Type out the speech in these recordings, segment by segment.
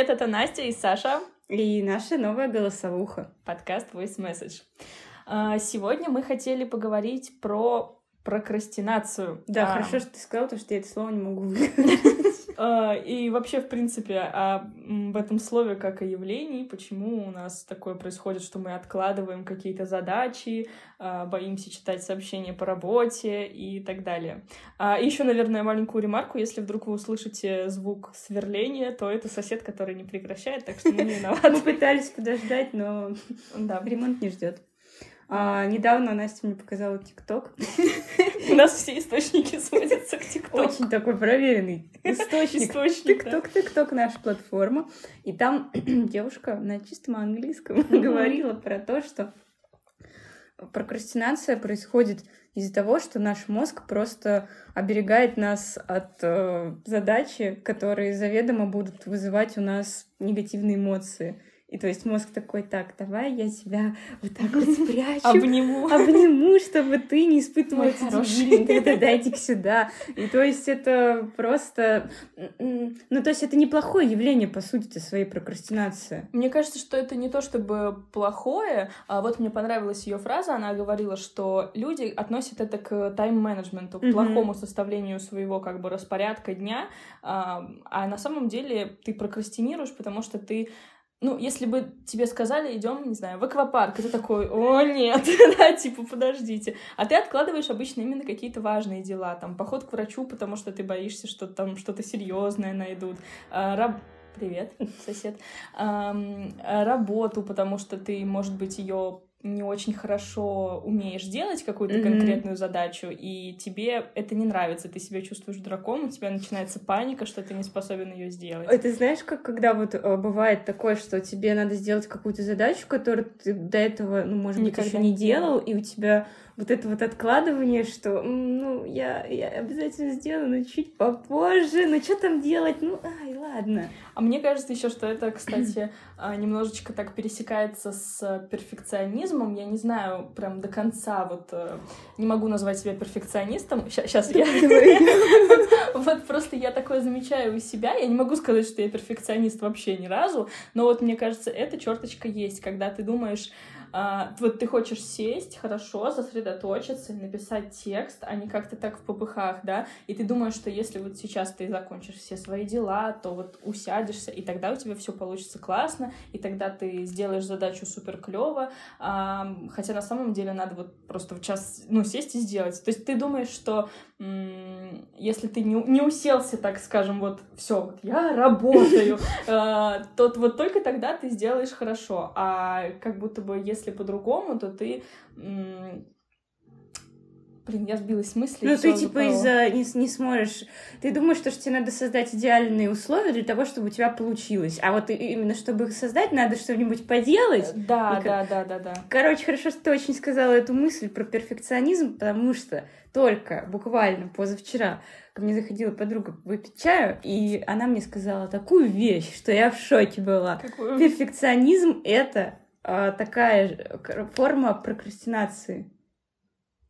привет, это Настя и Саша. И наша новая голосовуха. Подкаст Voice Message. А, сегодня мы хотели поговорить про прокрастинацию. Да, а, хорошо, что ты сказала, потому что я это слово не могу выговорить. А, и вообще, в принципе, о, в этом слове как о явлении, почему у нас такое происходит, что мы откладываем какие-то задачи, а, боимся читать сообщения по работе и так далее. И еще, наверное, маленькую ремарку, если вдруг вы услышите звук сверления, то это сосед, который не прекращает, так что мы не виноваты. Мы пытались подождать, но ремонт не ждет. А, недавно Настя мне показала ТикТок. У нас все источники сводятся к ТикТоку. Очень такой проверенный источник. ТикТок, ТикТок наша платформа. И там девушка на чистом английском говорила про то, что прокрастинация происходит из-за того, что наш мозг просто оберегает нас от э, задачи, которые заведомо будут вызывать у нас негативные эмоции. И то есть мозг такой, так, давай я тебя вот так вот спрячу. Обниму. Обниму, чтобы ты не испытывала эти тогда дайте сюда. И то есть это просто... Ну, то есть это неплохое явление, по сути, своей прокрастинации. Мне кажется, что это не то чтобы плохое, а вот мне понравилась ее фраза, она говорила, что люди относят это к тайм-менеджменту, к плохому составлению своего как бы распорядка дня, а на самом деле ты прокрастинируешь, потому что ты ну, если бы тебе сказали, идем, не знаю, в аквапарк, и ты такой, о, нет, да, типа, подождите. А ты откладываешь обычно именно какие-то важные дела, там, поход к врачу, потому что ты боишься, что там что-то серьезное найдут, а, раб... Привет, сосед. Работу, потому что ты, может быть, ее не очень хорошо умеешь делать какую-то mm-hmm. конкретную задачу, и тебе это не нравится, ты себя чувствуешь дураком, у тебя начинается паника, что ты не способен ее сделать. Это знаешь, как когда вот э, бывает такое, что тебе надо сделать какую-то задачу, которую ты до этого, ну, может Никогда быть, еще не делал, и у тебя вот это вот откладывание, что, ну, я, я обязательно сделаю, но чуть попозже, ну, что там делать, ну, ай, ладно. А мне кажется еще, что это, кстати, а, немножечко так пересекается с перфекционизмом. Я не знаю прям до конца, вот э, не могу назвать себя перфекционистом. Сейчас я... Вот просто я такое замечаю у себя. Я не могу сказать, что я перфекционист вообще ни разу, но вот мне кажется, эта черточка есть, когда ты думаешь, а, вот ты хочешь сесть, хорошо, сосредоточиться, написать текст, а не как-то так в попыхах, да, и ты думаешь, что если вот сейчас ты закончишь все свои дела, то вот усядешься, и тогда у тебя все получится классно, и тогда ты сделаешь задачу супер клево, а, хотя на самом деле надо вот просто в час, ну, сесть и сделать. То есть ты думаешь, что если ты не, не уселся, так скажем, вот все, вот я работаю, э, то вот только тогда ты сделаешь хорошо. А как будто бы если по-другому, то ты Блин, я сбилась с мысли. Ну, ты типа из-за не, не сможешь. Ты думаешь, что, что тебе надо создать идеальные условия для того, чтобы у тебя получилось. А вот именно чтобы их создать, надо что-нибудь поделать. Да, и, да, да, да, да. Короче, хорошо, что ты очень сказала эту мысль про перфекционизм, потому что только буквально позавчера ко мне заходила подруга выпить чаю, и она мне сказала такую вещь, что я в шоке была. Какую? Перфекционизм — это такая форма прокрастинации.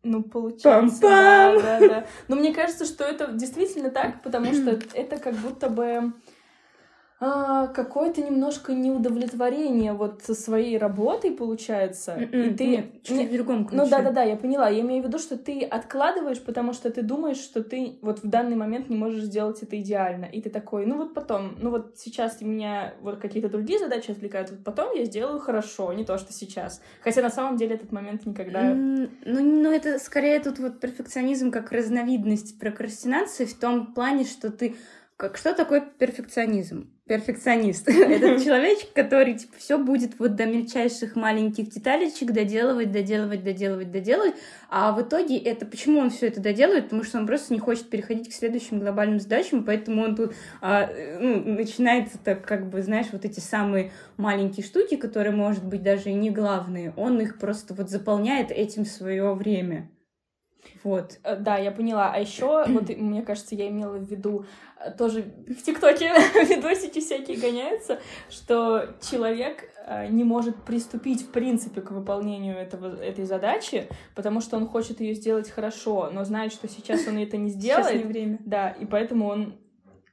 Ну, получается, Пам-пам! да, да, да. Но мне кажется, что это действительно так, потому что это как будто бы а, какое-то немножко неудовлетворение вот со своей работой получается. Mm-mm, и м-м, ты нет, чуть в другом ключе. Ну да, да, да, я поняла. Я имею в виду, что ты откладываешь, потому что ты думаешь, что ты вот в данный момент не можешь сделать это идеально. И ты такой, ну вот потом, ну вот сейчас меня вот какие-то другие задачи отвлекают, вот потом я сделаю хорошо, не то, что сейчас. Хотя на самом деле этот момент никогда... Mm, ну, ну это скорее тут вот перфекционизм как разновидность прокрастинации в том плане, что ты как, что такое перфекционизм? Перфекционист. Это человечек, который типа все будет вот до мельчайших маленьких деталечек доделывать, доделывать, доделывать, доделывать. А в итоге это почему он все это доделывает? Потому что он просто не хочет переходить к следующим глобальным задачам, поэтому он тут а, ну, начинает так как бы, знаешь, вот эти самые маленькие штуки, которые, может быть, даже и не главные, он их просто вот заполняет этим свое время. Вот. Э, да, я поняла. А еще, вот мне кажется, я имела в виду э, тоже в ТикТоке видосики всякие гоняются, что человек э, не может приступить в принципе к выполнению этого, этой задачи, потому что он хочет ее сделать хорошо, но знает, что сейчас он это не сделает. Сейчас не время. Да, и поэтому он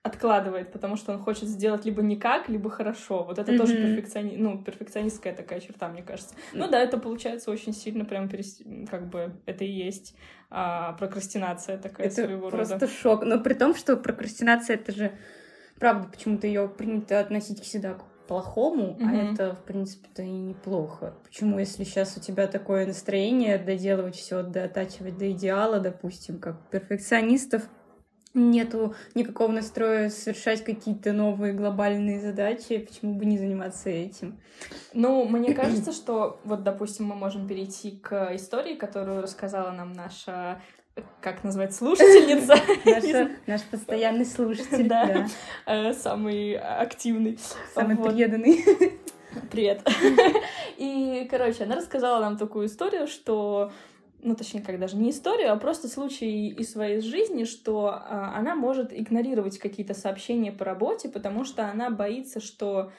откладывает, потому что он хочет сделать либо никак, либо хорошо. Вот это Мгм. тоже перфекциони... ну, перфекционистская такая черта, мне кажется. Ну да, это получается очень сильно прям перес... как бы это и есть а, прокрастинация такая Это своего просто рода. шок. Но при том, что прокрастинация это же правда почему-то ее принято относить всегда к плохому, а Мгм. это, в принципе-то, и неплохо. Почему, если сейчас у тебя такое настроение доделывать все, дотачивать до идеала, допустим, как перфекционистов, нету никакого настроя совершать какие-то новые глобальные задачи, почему бы не заниматься этим? Ну, мне кажется, что вот, допустим, мы можем перейти к истории, которую рассказала нам наша, как назвать, слушательница. Наша- Наш постоянный слушатель, Да. да, Э, самый активный. самый Вот. преданный. Привет. И, короче, она рассказала нам такую историю, что ну, точнее, как даже не историю, а просто случай из своей жизни, что а, она может игнорировать какие-то сообщения по работе, потому что она боится, что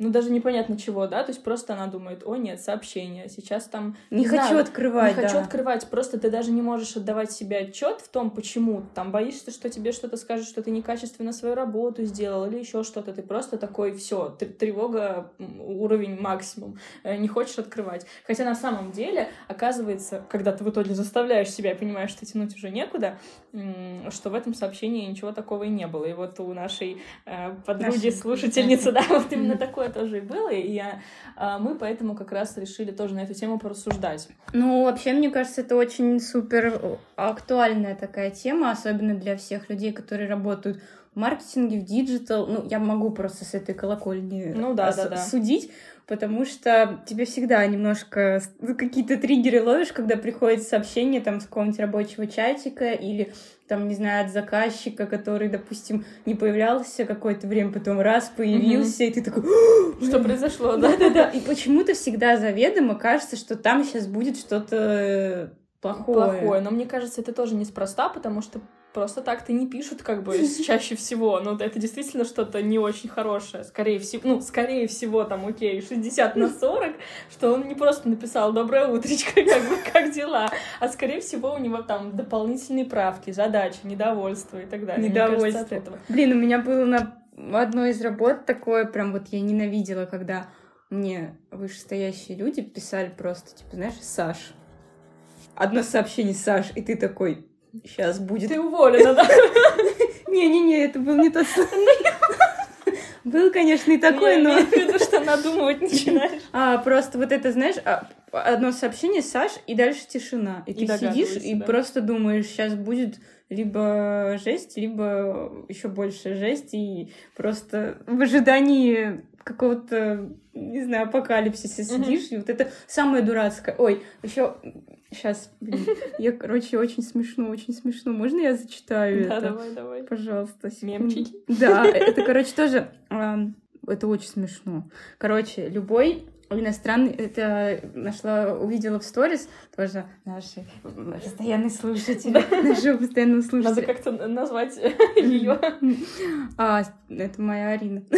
ну, даже непонятно чего, да, то есть просто она думает, о, нет, сообщение, сейчас там... Не хочу знаю, открывать, Не хочу да. открывать, просто ты даже не можешь отдавать себе отчет в том, почему. Там боишься, что тебе что-то скажут, что ты некачественно свою работу сделал или еще что-то. Ты просто такой, все, тревога, уровень максимум. Э, Не хочешь открывать. Хотя на самом деле, оказывается, когда ты в итоге заставляешь себя и понимаешь, что тянуть уже некуда, что в этом сообщении ничего такого и не было. И вот у нашей э, подруги, Нашей слушательницы, да, вот именно такое тоже и было. И я, а, мы поэтому как раз решили тоже на эту тему порассуждать. Ну, вообще, мне кажется, это очень супер актуальная такая тема, особенно для всех людей, которые работают в маркетинге, в digital. Ну, я могу просто с этой колокольни Ну да, ос- да, да. судить, потому что тебе всегда немножко какие-то триггеры ловишь, когда приходит сообщение там с какого-нибудь рабочего чатика или там, не знаю, от заказчика, который, допустим, не появлялся какое-то время, потом раз появился, и ты такой... Что произошло, да? Да-да-да, и почему-то всегда заведомо кажется, что там сейчас будет что-то плохое. Плохое. Но мне кажется, это тоже неспроста, потому что просто так-то не пишут, как бы, чаще всего. Ну, это действительно что-то не очень хорошее. Скорее всего, ну, скорее всего, там, окей, 60 на 40, что он не просто написал «Доброе утречко», как бы, как дела, а скорее всего у него там дополнительные правки, задачи, недовольство и так далее. Мне кажется, Недовольство. этого. Блин, у меня было на одной из работ такое, прям вот я ненавидела, когда мне вышестоящие люди писали просто, типа, знаешь, Саш. Одно сообщение, Саш, и ты такой, сейчас будет... Ты уволена, да? Не-не-не, это был не тот случай. Был, конечно, и такой, Я но... имею в виду, что надумывать начинаешь. А, просто вот это, знаешь, а, одно сообщение, Саш, и дальше тишина. И, И ты сидишь и просто думаешь, сейчас будет либо жесть, либо еще больше жесть, и просто в ожидании какого-то, не знаю, апокалипсиса сидишь, и вот это самое дурацкое. Ой, еще сейчас, блин, я, короче, очень смешно, очень смешно. Можно я зачитаю Да, это? давай, давай. Пожалуйста. Мемчики. Да, это, короче, тоже... Это очень смешно. Короче, любой иностранный... Это нашла, увидела в сторис тоже наши постоянные слушатели, нашего постоянного Надо слушателя. как-то назвать ее. А, это моя Арина.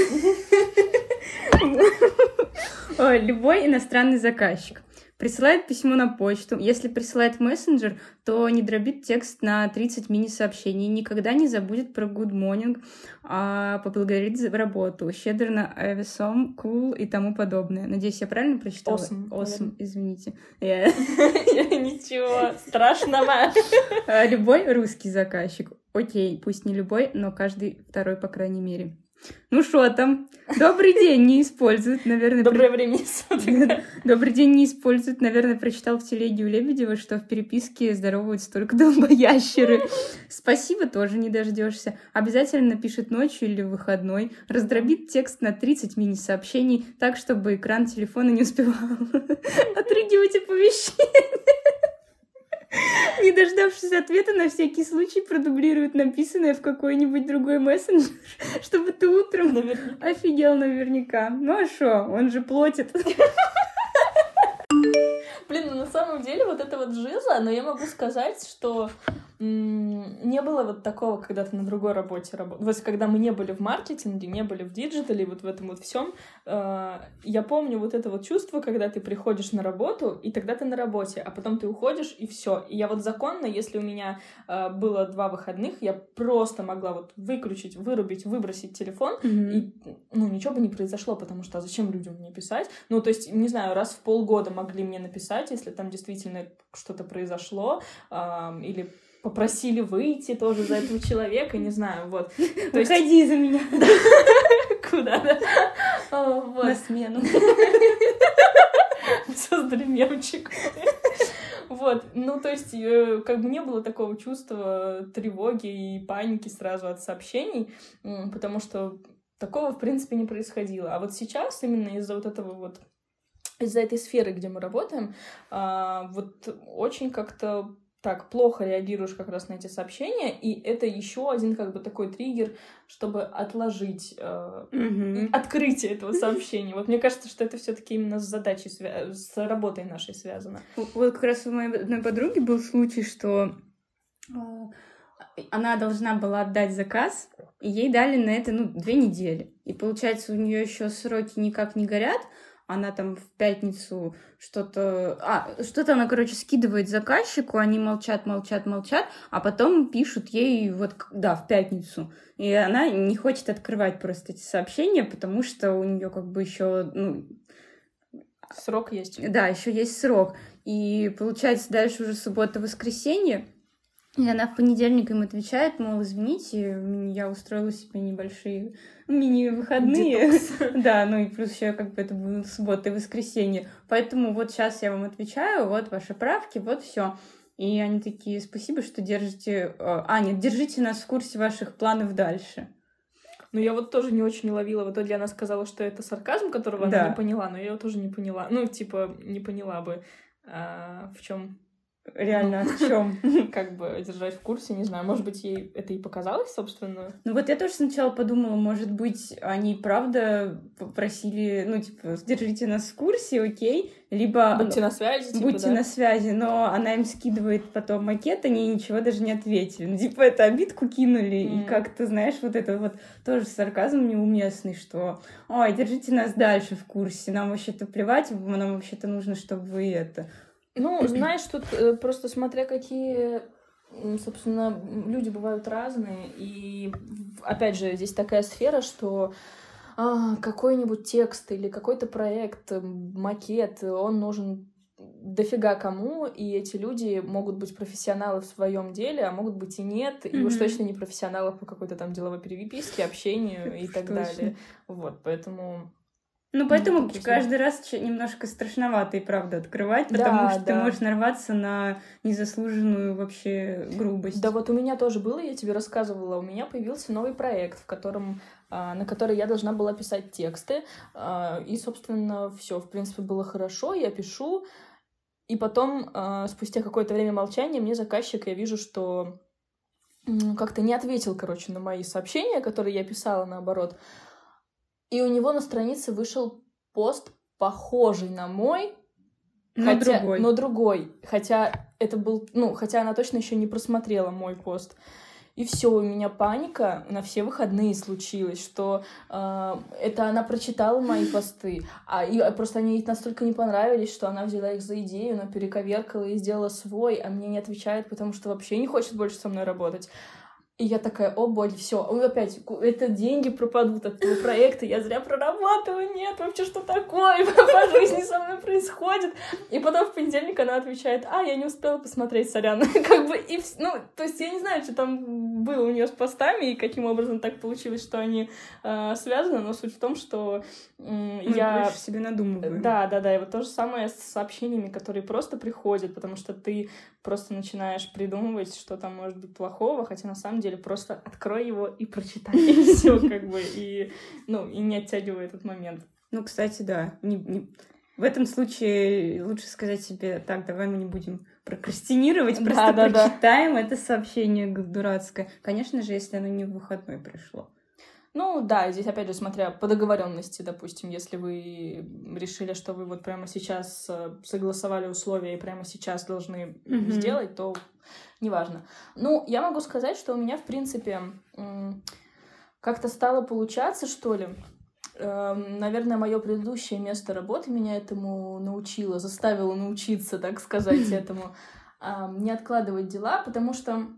Ой, Любой иностранный заказчик присылает письмо на почту. Если присылает мессенджер, то не дробит текст на 30 мини-сообщений, никогда не забудет про good morning, а поблагодарит за работу, щедр на авиасом, cool и тому подобное. Надеюсь, я правильно прочитала? Awesome, Awesome, извините. Ничего страшного. А, Любой русский заказчик. Окей, пусть не любой, но каждый второй, по крайней мере. Ну что там? Добрый день не используют, наверное. Доброе время суток. Добрый день не используют, наверное, прочитал в телеге у Лебедева, что в переписке здороваются только долбоящеры. Спасибо, тоже не дождешься. Обязательно напишет ночью или выходной, раздробит текст на 30 мини-сообщений, так, чтобы экран телефона не успевал отрыгивать оповещения. Не дождавшись ответа, на всякий случай продублирует написанное в какой-нибудь другой мессенджер, чтобы ты утром Наверняка. офигел наверняка. Ну а что, он же платит. Блин, ну на самом деле вот это вот жиза, но я могу сказать, что не было вот такого, когда ты на другой работе работал. Вот когда мы не были в маркетинге, не были в digital е, вот в этом вот всем, э, я помню вот это вот чувство, когда ты приходишь на работу, и тогда ты на работе, а потом ты уходишь, и все. И я вот законно, если у меня э, было два выходных, я просто могла вот выключить, вырубить, выбросить телефон, mm-hmm. и, ну, ничего бы не произошло, потому что а зачем людям мне писать? Ну, то есть, не знаю, раз в полгода могли мне написать, если там действительно что-то произошло, э, или попросили выйти тоже за этого человека, не знаю, вот. То есть... Выходи за меня. Куда, да? На смену. Создали мемчик. Вот, ну, то есть, э, как бы не было такого чувства тревоги и паники сразу от сообщений, потому что такого, в принципе, не происходило. А вот сейчас именно из-за вот этого вот из-за этой сферы, где мы работаем, а, вот очень как-то так плохо реагируешь как раз на эти сообщения, и это еще один как бы такой триггер, чтобы отложить э, mm-hmm. открытие этого сообщения. Вот мне кажется, что это все-таки именно с задачей, свя- с работой нашей связано. Вот как раз у моей одной подруги был случай, что э, она должна была отдать заказ, и ей дали на это ну две недели, и получается у нее еще сроки никак не горят она там в пятницу что-то... А, что-то она, короче, скидывает заказчику, они молчат, молчат, молчат, а потом пишут ей вот, да, в пятницу. И она не хочет открывать просто эти сообщения, потому что у нее как бы еще, ну... Срок есть. Да, еще есть срок. И получается, дальше уже суббота-воскресенье, и она в понедельник им отвечает, мол, извините, я устроила себе небольшие мини-выходные. Да, ну и плюс еще как бы это было суббота и воскресенье. Поэтому вот сейчас я вам отвечаю, вот ваши правки, вот все. И они такие, спасибо, что держите... Э, а, нет, держите нас в курсе ваших планов дальше. Ну, я вот тоже не очень ловила. В итоге она сказала, что это сарказм, которого да. она не поняла, но я его тоже не поняла. Ну, типа, не поняла бы, а, в чем Реально, в чем? Как бы держать в курсе, не знаю. Может быть, ей это и показалось, собственно. Ну вот я тоже сначала подумала, может быть, они правда попросили, ну, типа, держите нас в курсе, окей, либо... Будьте на связи, типа, Будьте да? на связи, но она им скидывает потом макет, они ничего даже не ответили. Ну, типа, это обидку кинули, mm. и как-то, знаешь, вот это вот тоже сарказм неуместный, что, ой, держите нас дальше в курсе, нам вообще-то плевать, нам вообще-то нужно, чтобы вы это ну, знаешь, тут э, просто смотря какие собственно, люди бывают разные, и опять же, здесь такая сфера, что а, какой-нибудь текст или какой-то проект, макет, он нужен дофига кому, и эти люди могут быть профессионалы в своем деле, а могут быть и нет, mm-hmm. и уж точно не профессионалы по какой-то там деловой переписке, общению и так далее. Вот, поэтому ну, поэтому ну, каждый раз немножко страшновато и правда открывать, потому да, что да. ты можешь нарваться на незаслуженную вообще грубость. Да, вот у меня тоже было, я тебе рассказывала, у меня появился новый проект, в котором а, на который я должна была писать тексты, а, и, собственно, все, в принципе, было хорошо, я пишу, и потом, а, спустя какое-то время молчания, мне заказчик, я вижу, что как-то не ответил, короче, на мои сообщения, которые я писала, наоборот, и у него на странице вышел пост, похожий на мой, но хотя, другой. Но другой. Хотя это был, ну, хотя она точно еще не просмотрела мой пост. И все, у меня паника на все выходные случилась, что э, это она прочитала мои посты, а и, просто они ей настолько не понравились, что она взяла их за идею, она перековеркала и сделала свой, а мне не отвечает, потому что вообще не хочет больше со мной работать. И я такая, о, боль, все, опять, это деньги пропадут от этого проекта, я зря прорабатываю, нет, вообще что такое по жизни со мной происходит. И потом в понедельник она отвечает, а, я не успела посмотреть, сорян. как бы, и, ну, то есть я не знаю, что там было у нее с постами и каким образом так получилось, что они э, связаны, но суть в том, что э, я... себе надумываю. Да, да, да, и вот то же самое с сообщениями, которые просто приходят, потому что ты просто начинаешь придумывать, что там может быть плохого, хотя на самом деле просто открой его и прочитай, и все, как бы, и, ну, и не оттягивай этот момент. Ну, кстати, да, не, не... в этом случае лучше сказать себе, так, давай мы не будем прокрастинировать, да, просто да, прочитаем да. это сообщение дурацкое. Конечно же, если оно не в выходной пришло. Ну да, здесь опять же смотря по договоренности, допустим, если вы решили, что вы вот прямо сейчас э, согласовали условия и прямо сейчас должны mm-hmm. сделать, то неважно. Ну, я могу сказать, что у меня, в принципе, как-то стало получаться, что ли. Эм, наверное, мое предыдущее место работы меня этому научило, заставило научиться, так сказать, этому не откладывать дела, потому что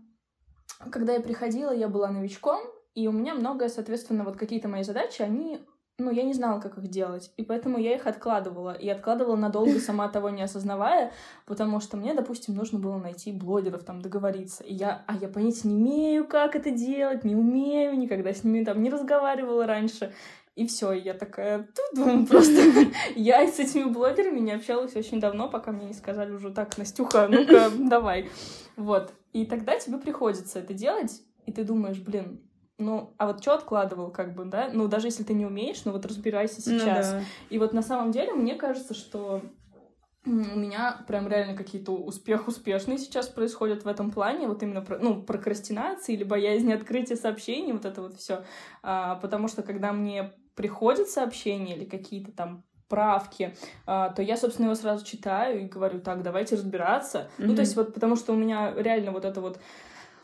когда я приходила, я была новичком, и у меня многое, соответственно, вот какие-то мои задачи, они ну, я не знала, как их делать, и поэтому я их откладывала, и откладывала надолго, сама того не осознавая, потому что мне, допустим, нужно было найти блогеров, там, договориться, и я, а я понятия не имею, как это делать, не умею, никогда с ними там не разговаривала раньше, и все, я такая, тут просто я с этими блогерами не общалась очень давно, пока мне не сказали уже так, Настюха, ну-ка, давай. Вот. И тогда тебе приходится это делать, и ты думаешь, блин, ну, а вот что откладывал, как бы, да? Ну, даже если ты не умеешь, ну вот разбирайся ну сейчас. Ну, да. И вот на самом деле мне кажется, что у меня прям реально какие-то успех успешные сейчас происходят в этом плане, вот именно про, ну, прокрастинации или боязни открытия сообщений, вот это вот все. А, потому что когда мне приходит сообщение или какие-то там правки, а, то я, собственно, его сразу читаю и говорю, так, давайте разбираться. Mm-hmm. Ну, то есть вот потому что у меня реально вот это вот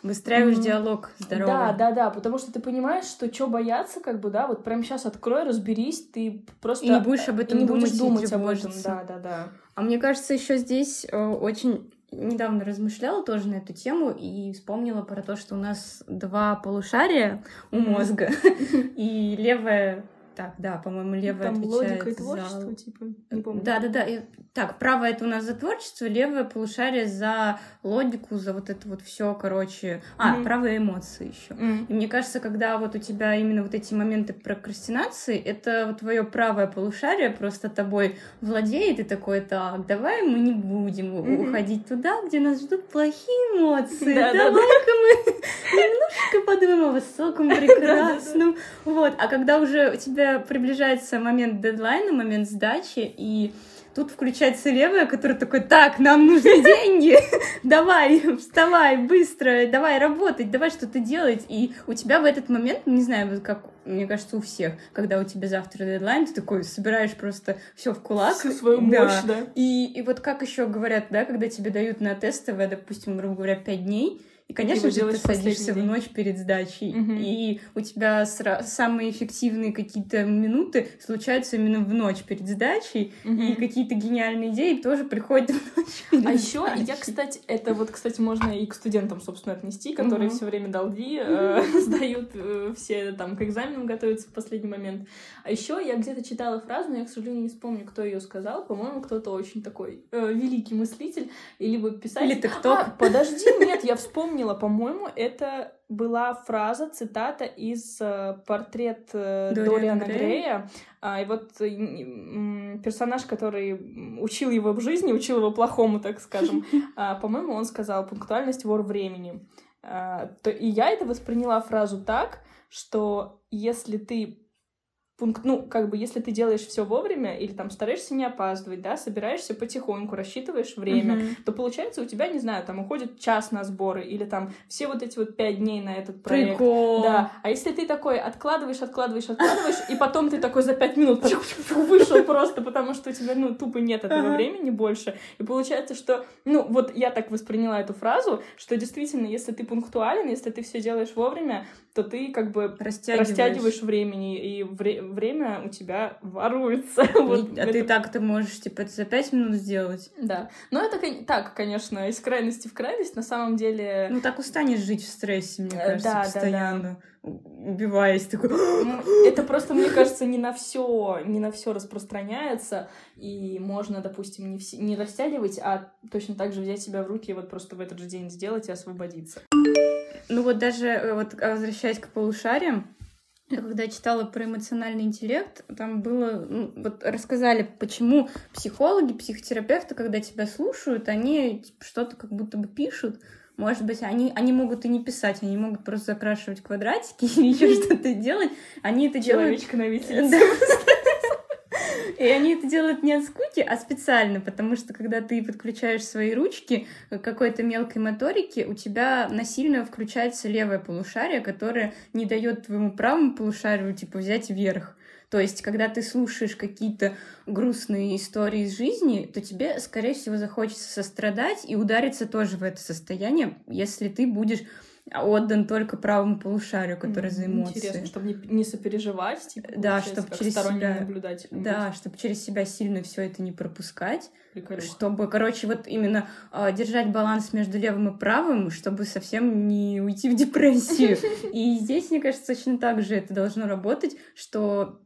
Выстраиваешь mm-hmm. диалог здоровый. Да, да, да, потому что ты понимаешь, что что бояться, как бы, да, вот прямо сейчас открой, разберись, ты просто... И не будешь об этом и не думать, будешь думать об этом, да, да, да. А мне кажется, еще здесь э, очень недавно размышляла тоже на эту тему и вспомнила про то, что у нас два полушария у мозга, и левое так, да, по-моему, левая Там отвечает логика и творчество, за... типа, не помню. Да-да-да. Так, правое это у нас за творчество, левое полушарие за логику, за вот это вот все, короче. А, mm-hmm. правые эмоции еще. Mm-hmm. И мне кажется, когда вот у тебя именно вот эти моменты прокрастинации, это вот твое правое полушарие просто тобой владеет и такой, так, давай мы не будем mm-hmm. уходить туда, где нас ждут плохие эмоции. Давай-ка мы немножко подумаем о высоком, прекрасном. Вот. А когда уже у тебя приближается момент дедлайна, момент сдачи, и тут включается левая, которая такой, так, нам нужны деньги, давай, вставай, быстро, давай работать, давай что-то делать. И у тебя в этот момент, не знаю, вот как, мне кажется, у всех, когда у тебя завтра дедлайн, ты такой собираешь просто все в кулак. Всю свою мощь, да. И, и вот как еще говорят, да, когда тебе дают на тестовое, допустим, грубо говоря, 5 дней, и, конечно же, ты садишься в ночь перед сдачей, угу. и у тебя самые эффективные какие-то минуты случаются именно в ночь перед сдачей, угу. и какие-то гениальные идеи тоже приходят в ночь перед А еще я, кстати, это вот, кстати, можно и к студентам, собственно, отнести, которые угу. все время долги э, сдают, э, все там к экзаменам готовятся в последний момент. А еще я где-то читала фразу, но я, к сожалению, не вспомню, кто ее сказал. По-моему, кто-то очень такой э, великий мыслитель, или либо писатель. Или ТикТок. А, подожди, нет, я вспомнила вспомнила, по-моему, это была фраза, цитата из э, портрет э, Дориана Грея. Грея. А, и вот э, персонаж, который учил его в жизни, учил его плохому, так скажем, а, по-моему, он сказал «пунктуальность вор времени». А, то, и я это восприняла фразу так, что если ты пункт, ну, как бы, если ты делаешь все вовремя или там стараешься не опаздывать, да, собираешься потихоньку, рассчитываешь время, uh-huh. то получается у тебя, не знаю, там уходит час на сборы или там все вот эти вот пять дней на этот проект. Прикол. Да. А если ты такой откладываешь, откладываешь, откладываешь, и потом ты такой за пять минут вышел просто, потому что у тебя, ну, тупо нет этого времени больше. И получается, что, ну, вот я так восприняла эту фразу, что действительно, если ты пунктуален, если ты все делаешь вовремя, то ты как бы растягиваешь, растягиваешь времени, и вре- время у тебя воруется. вот а ты так ты можешь, типа, за пять минут сделать. Да. Но это так, конечно, из крайности в крайность, на самом деле... Ну, так устанешь жить в стрессе, мне э, кажется, да, постоянно. Да, да. Убиваясь такой. Это просто, мне кажется, не на все, не на все распространяется, и можно, допустим, не, все, не растягивать, а точно так же взять себя в руки и вот просто в этот же день сделать и освободиться. Ну вот даже э, вот возвращаясь к полушариям, я когда читала про эмоциональный интеллект, там было, ну, вот рассказали, почему психологи, психотерапевты, когда тебя слушают, они типа, что-то как будто бы пишут. Может быть, они, они могут и не писать, они могут просто закрашивать квадратики или еще что-то делать. Они это делают... Человечка на виселице. И они это делают не от скуки, а специально, потому что когда ты подключаешь свои ручки к какой-то мелкой моторике, у тебя насильно включается левое полушарие, которое не дает твоему правому полушарию, типа, взять вверх. То есть, когда ты слушаешь какие-то грустные истории из жизни, то тебе, скорее всего, захочется сострадать и удариться тоже в это состояние, если ты будешь отдан только правому полушарию, который за эмоции. Интересно, чтобы не, не сопереживать, типа, да, чтобы через себя, наблюдать. Да, чтобы через себя сильно все это не пропускать, Прикольно. чтобы, короче, вот именно э, держать баланс между левым и правым, чтобы совсем не уйти в депрессию. И здесь, мне кажется, точно так же это должно работать, что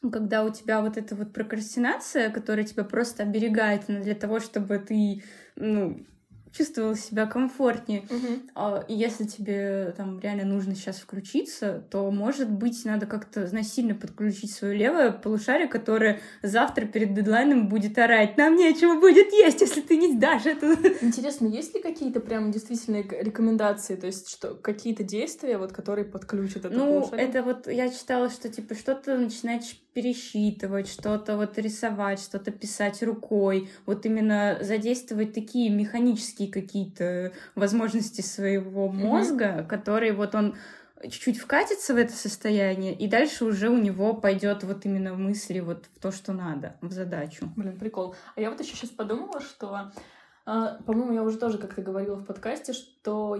когда у тебя вот эта вот прокрастинация, которая тебя просто оберегает для того, чтобы ты, ну, чувствовал себя комфортнее. Угу. И если тебе там реально нужно сейчас включиться, то, может быть, надо как-то насильно подключить свое левое полушарие, которое завтра перед дедлайном будет орать. Нам нечего будет есть, если ты не сдашь это. Интересно, есть ли какие-то прям действительно рекомендации, то есть что какие-то действия, вот, которые подключат это Ну, полушарие? это вот я читала, что типа что-то начинать пересчитывать, что-то вот рисовать, что-то писать рукой, вот именно задействовать такие механические какие-то возможности своего мозга, mm-hmm. которые вот он чуть-чуть вкатится в это состояние, и дальше уже у него пойдет вот именно мысли вот в то, что надо, в задачу. Блин, прикол. А я вот еще сейчас подумала, что по-моему, я уже тоже как-то говорила в подкасте, что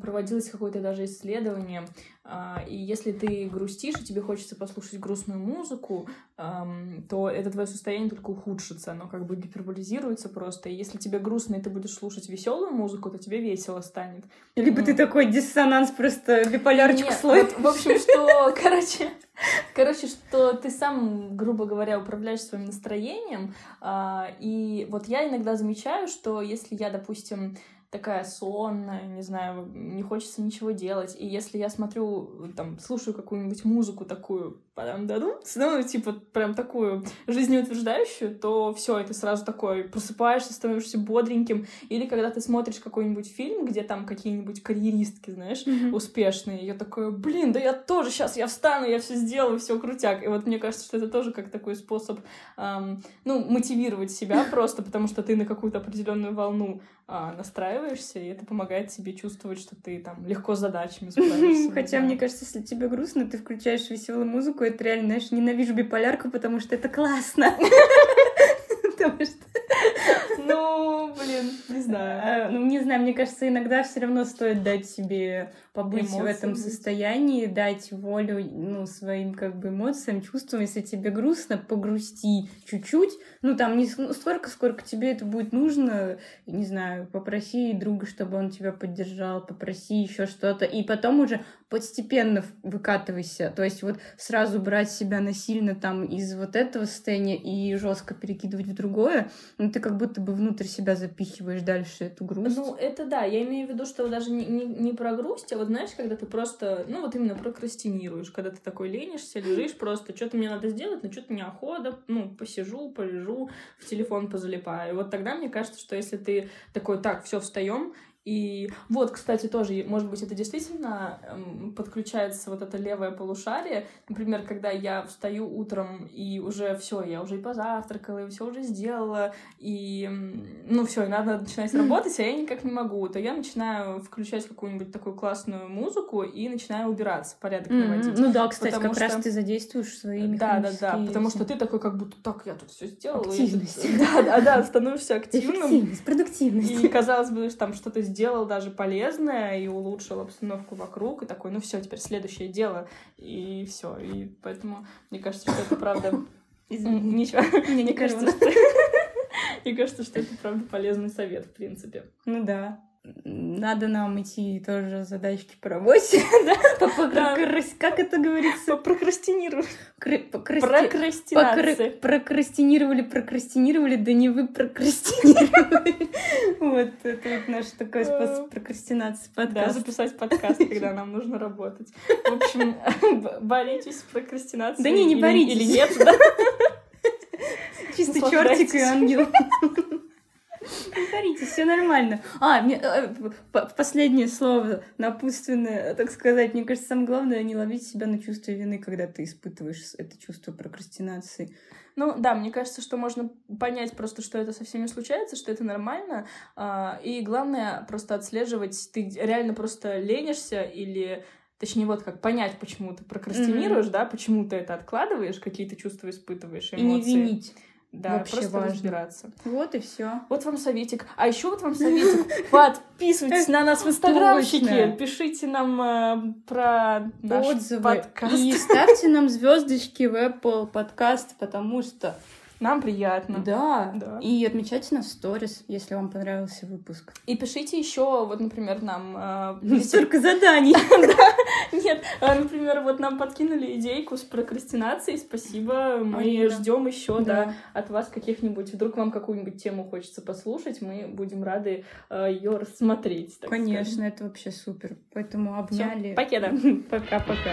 проводилось какое-то даже исследование, а, и если ты грустишь, и тебе хочется послушать грустную музыку, то это твое состояние только ухудшится, оно как бы гиперболизируется просто. И если тебе грустно, и ты будешь слушать веселую музыку, то тебе весело станет. Либо ну. ты такой диссонанс, просто биполярчик слой. в общем, что, короче, Короче, что ты сам, грубо говоря, управляешь своим настроением. А, и вот я иногда замечаю, что если я, допустим, такая сонная, не знаю, не хочется ничего делать. И если я смотрю, там, слушаю какую-нибудь музыку такую, потом даду, ну, типа, прям такую жизнеутверждающую, то все, и ты сразу такой просыпаешься, становишься бодреньким. Или когда ты смотришь какой-нибудь фильм, где там какие-нибудь карьеристки, знаешь, mm-hmm. успешные, я такой, блин, да я тоже сейчас, я встану, я все сделаю, все крутяк. И вот мне кажется, что это тоже как такой способ, эм, ну, мотивировать себя просто, потому что ты на какую-то определенную волну а, настраиваешься, и это помогает тебе чувствовать, что ты там легко с задачами справишься. Хотя, мне кажется, если тебе грустно, ты включаешь веселую музыку, это реально, знаешь, ненавижу биполярку, потому что это классно. Потому что ну, блин, не знаю. А, ну, не знаю, мне кажется, иногда все равно стоит дать себе побыть Эмоции. в этом состоянии, дать волю, ну, своим, как бы, эмоциям, чувствам. Если тебе грустно, погрусти чуть-чуть. Ну, там, не ну, столько, сколько тебе это будет нужно. Не знаю, попроси друга, чтобы он тебя поддержал, попроси еще что-то. И потом уже постепенно выкатывайся. То есть вот сразу брать себя насильно там из вот этого состояния и жестко перекидывать в другое, ну, ты как будто бы внутрь себя запихиваешь дальше эту грусть. Ну, это да, я имею в виду, что даже не, не, не про грусть, а вот знаешь, когда ты просто, ну, вот именно прокрастинируешь, когда ты такой ленишься, лежишь просто, что-то мне надо сделать, но что-то неохота, ну, посижу, полежу, в телефон позалипаю. Вот тогда мне кажется, что если ты такой, так, все, встаем и вот, кстати, тоже, может быть, это действительно эм, подключается вот это левое полушарие. Например, когда я встаю утром и уже все, я уже и позавтракала, и все уже сделала, и ну все, и надо начинать работать, а я никак не могу, то я начинаю включать какую-нибудь такую классную музыку и начинаю убираться, порядок mm-hmm. наводить. Ну да, кстати, как что... раз ты задействуешь свои Да, да, да, потому что ты такой как будто так, я тут все сделала. Активность. Да, да, да, становишься активным. Эффективность, продуктивность. И казалось бы, там что-то сделал даже полезное и улучшил обстановку вокруг, и такой, ну все, теперь следующее дело, и все. И поэтому мне кажется, что это правда... Ничего, мне не кажется, что... Мне кажется, что это правда полезный совет, в принципе. Ну да надо нам идти тоже задачки по работе, да? Как это говорится? Прокрастинировать. Прокрастинация. Прокрастинировали, прокрастинировали, да не вы прокрастинировали. Вот, это вот наш такой способ прокрастинации подкаста. Да, записать подкаст, когда нам нужно работать. В общем, боритесь с прокрастинацией. Да не, не боритесь. Или нет, да? Чисто чертик и ангел. Говорите, все нормально. А, мне, э, последнее слово напутственное, так сказать. Мне кажется, самое главное не ловить себя на чувство вины, когда ты испытываешь это чувство прокрастинации. Ну да, мне кажется, что можно понять просто, что это совсем не случается, что это нормально. А, и главное просто отслеживать, ты реально просто ленишься или Точнее, вот как понять, почему ты прокрастинируешь, mm-hmm. да, почему ты это откладываешь, какие ты чувства испытываешь, эмоции. И не винить. Да, Вообще просто важно. разбираться. Вот и все. Вот вам советик. А еще вот вам советик. Подписывайтесь на нас в инстаграмчике. Пишите нам э, про наш подкаст. И ставьте нам звездочки в Apple подкаст, потому что нам приятно. Да. да. И отмечайте нас в сторис, если вам понравился выпуск. И пишите еще, вот, например, нам... Э, Столько заданий. Нет, э, например, вот нам подкинули идейку с прокрастинацией. Спасибо. Мы ждем еще, да, от вас каких-нибудь. Вдруг вам какую-нибудь тему хочется послушать, мы будем рады э, ее рассмотреть. Конечно, это вообще супер. Поэтому обняли. Покеда. Пока-пока.